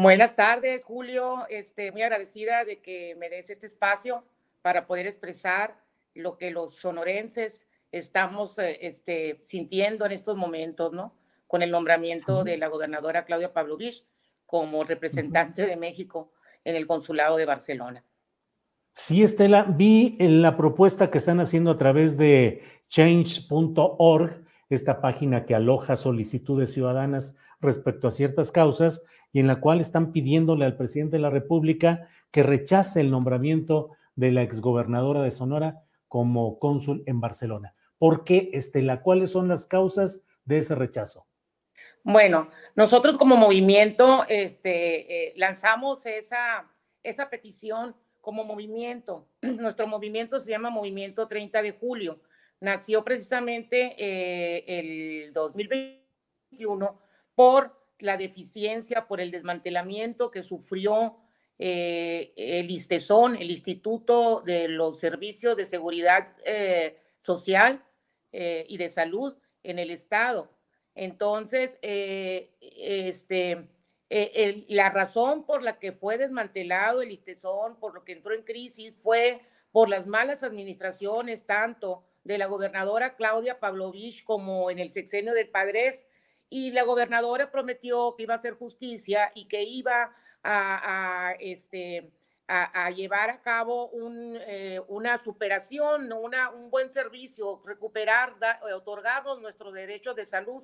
Buenas tardes, Julio. Este, muy agradecida de que me des este espacio para poder expresar lo que los sonorenses estamos eh, este, sintiendo en estos momentos, ¿no? Con el nombramiento de la gobernadora Claudia Pavlovich como representante de México en el consulado de Barcelona. Sí, Estela, vi en la propuesta que están haciendo a través de change.org, esta página que aloja solicitudes ciudadanas respecto a ciertas causas, y en la cual están pidiéndole al presidente de la República que rechace el nombramiento de la exgobernadora de Sonora como cónsul en Barcelona. ¿Por qué, Estela? ¿Cuáles son las causas de ese rechazo? Bueno, nosotros como movimiento este, eh, lanzamos esa, esa petición como movimiento. Nuestro movimiento se llama Movimiento 30 de Julio. Nació precisamente eh, el 2021 por la deficiencia, por el desmantelamiento que sufrió eh, el ISTESON, el Instituto de los Servicios de Seguridad eh, Social y de Salud en el Estado. Entonces, este, la razón por la que fue desmantelado el ISTESON, por lo que entró en crisis, fue por las malas administraciones tanto de la gobernadora Claudia Pavlovich como en el sexenio del Padres y la gobernadora prometió que iba a hacer justicia y que iba a, este, a, llevar a cabo un, eh, una superación, una, un buen servicio, recuperar, otorgarnos nuestros derechos de salud.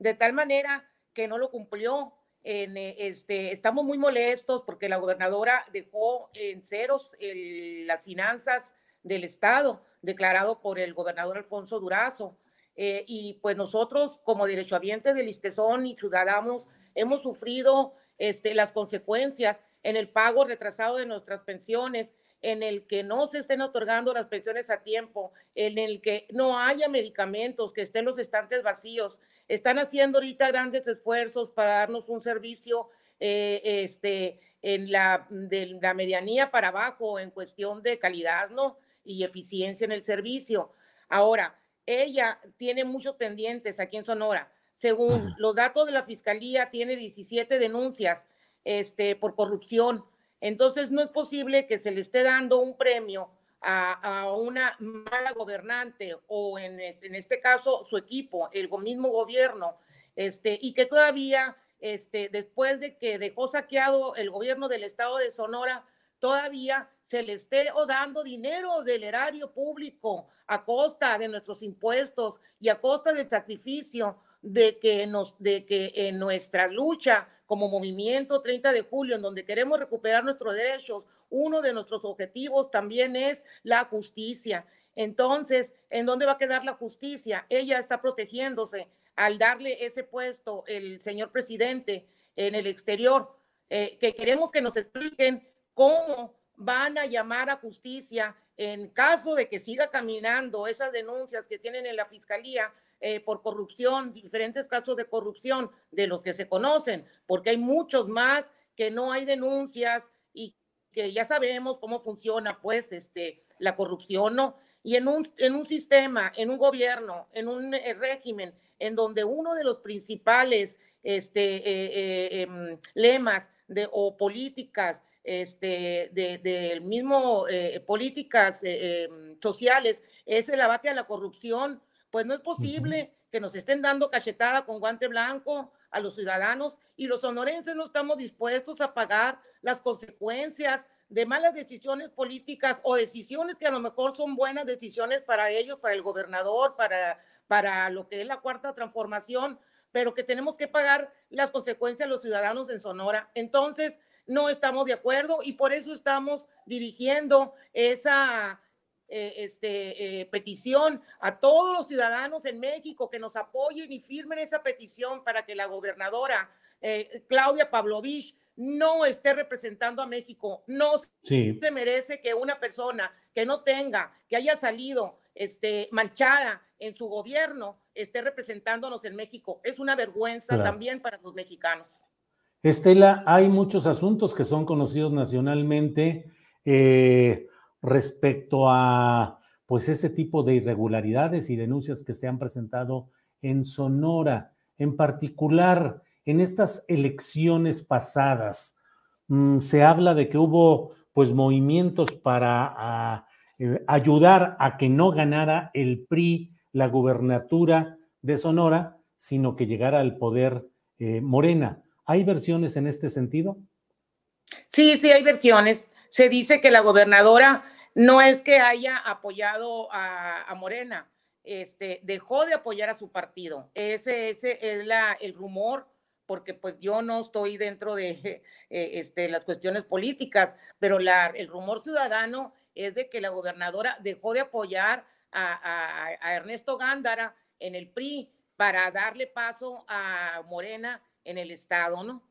De tal manera que no lo cumplió. En, eh, este, estamos muy molestos porque la gobernadora dejó en ceros las finanzas del Estado, declarado por el gobernador Alfonso Durazo. Eh, y pues nosotros como derechohabientes del ISTESON y ciudadanos hemos sufrido este, las consecuencias en el pago retrasado de nuestras pensiones, en el que no se estén otorgando las pensiones a tiempo, en el que no haya medicamentos, que estén los estantes vacíos. Están haciendo ahorita grandes esfuerzos para darnos un servicio eh, este, en la, de la medianía para abajo en cuestión de calidad ¿no? Y eficiencia en el servicio. Ahora, ella tiene muchos pendientes aquí en Sonora. Según los datos de la fiscalía, tiene 17 denuncias este, por corrupción. Entonces, no es posible que se le esté dando un premio a, una mala gobernante o en este, en este, caso su equipo, el mismo gobierno, este, y que todavía, este, después de que dejó saqueado el gobierno del estado de Sonora, todavía se le esté dando dinero del erario público a costa de nuestros impuestos y a costa del sacrificio de que, de que en nuestra lucha como movimiento 30 de julio, en donde queremos recuperar nuestros derechos, uno de nuestros objetivos también es la justicia. Entonces, ¿en dónde va a quedar la justicia? Ella está protegiéndose al darle ese puesto el señor presidente en el exterior, eh, que queremos que nos expliquen cómo van a llamar a justicia en caso de que siga caminando esas denuncias que tienen en la fiscalía eh, por corrupción, diferentes casos de corrupción de los que se conocen, porque hay muchos más que no hay denuncias y que ya sabemos cómo funciona pues este la corrupción, ¿no? Y en un, en un sistema, en un gobierno, en un eh, régimen en donde uno de los principales este, eh, eh, em, lemas de, o políticas este, del mismo eh, políticas em, sociales es el abate a la corrupción, pues no es posible que nos estén dando cachetada con guante blanco a los ciudadanos y los sonorenses no estamos dispuestos a pagar las consecuencias de malas decisiones políticas o decisiones que a lo mejor son buenas decisiones para ellos, para el gobernador, para, para lo que es la cuarta transformación, pero que tenemos que pagar las consecuencias los ciudadanos en Sonora. Entonces, no estamos de acuerdo y por eso estamos dirigiendo esa eh, este, eh, petición a todos los ciudadanos en México que nos apoyen y firmen esa petición para que la gobernadora eh, Claudia Pavlovich no esté representando a México. No se merece que una persona que no tenga, que haya salido este, manchada en su gobierno, esté representándonos en México. Es una vergüenza también para los mexicanos. Estela, hay muchos asuntos que son conocidos nacionalmente eh, respecto a pues ese tipo de irregularidades y denuncias que se han presentado en Sonora. En particular, en estas elecciones pasadas, mm, se habla de que hubo pues movimientos para eh, ayudar a que no ganara el PRI la gubernatura de Sonora, sino que llegara al poder eh, Morena. ¿Hay versiones en este sentido? Sí, sí, hay versiones. Se dice que la gobernadora no es que haya apoyado a, Morena, este, dejó de apoyar a su partido. Ese, es la, el rumor porque pues yo no estoy dentro de eh, este, las cuestiones políticas, pero la, el rumor ciudadano es de que la gobernadora dejó de apoyar a, Ernesto Gándara en el PRI para darle paso a Morena en el Estado, ¿no?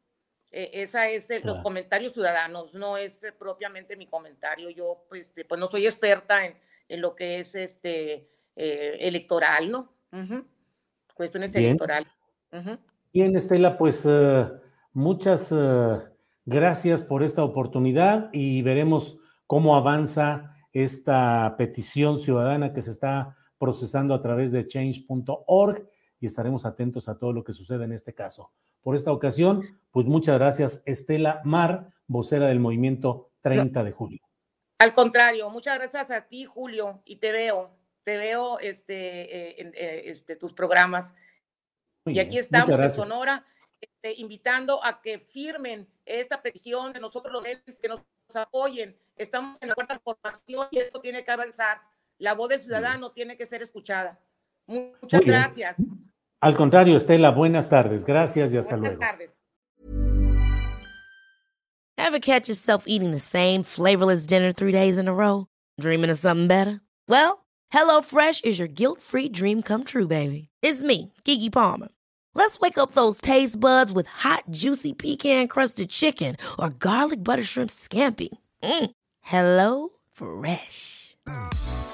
E, esa es los comentarios ciudadanos, no es propiamente mi comentario. Yo pues, pues no soy experta en, en lo que es este eh, electoral, ¿no? Cuestiones electorales. Bien, Estela, pues eh, muchas eh, gracias por esta oportunidad y veremos cómo avanza esta petición ciudadana que se está procesando a través de change.org y estaremos atentos a todo lo que sucede en este caso. Por esta ocasión, pues muchas gracias, Estela Mar, vocera del movimiento 30 de julio. Al contrario, muchas gracias a ti, Julio, y te veo, te veo este, eh, en este, tus programas y aquí estamos en Sonora este, invitando a que firmen esta petición de nosotros los que nos apoyen. Estamos en la cuarta formación y esto tiene que avanzar. La voz del ciudadano tiene que ser escuchada. Muchas gracias. Al contrario, Estela, buenas tardes. Gracias y hasta buenas luego. Tardes. Ever catch yourself eating the same flavorless dinner three days in a row? Dreaming of something better? Well, HelloFresh is your guilt-free dream come true, baby. It's me, Kiki Palmer. Let's wake up those taste buds with hot, juicy pecan crusted chicken or garlic butter shrimp scampi. Mm. Hello Fresh.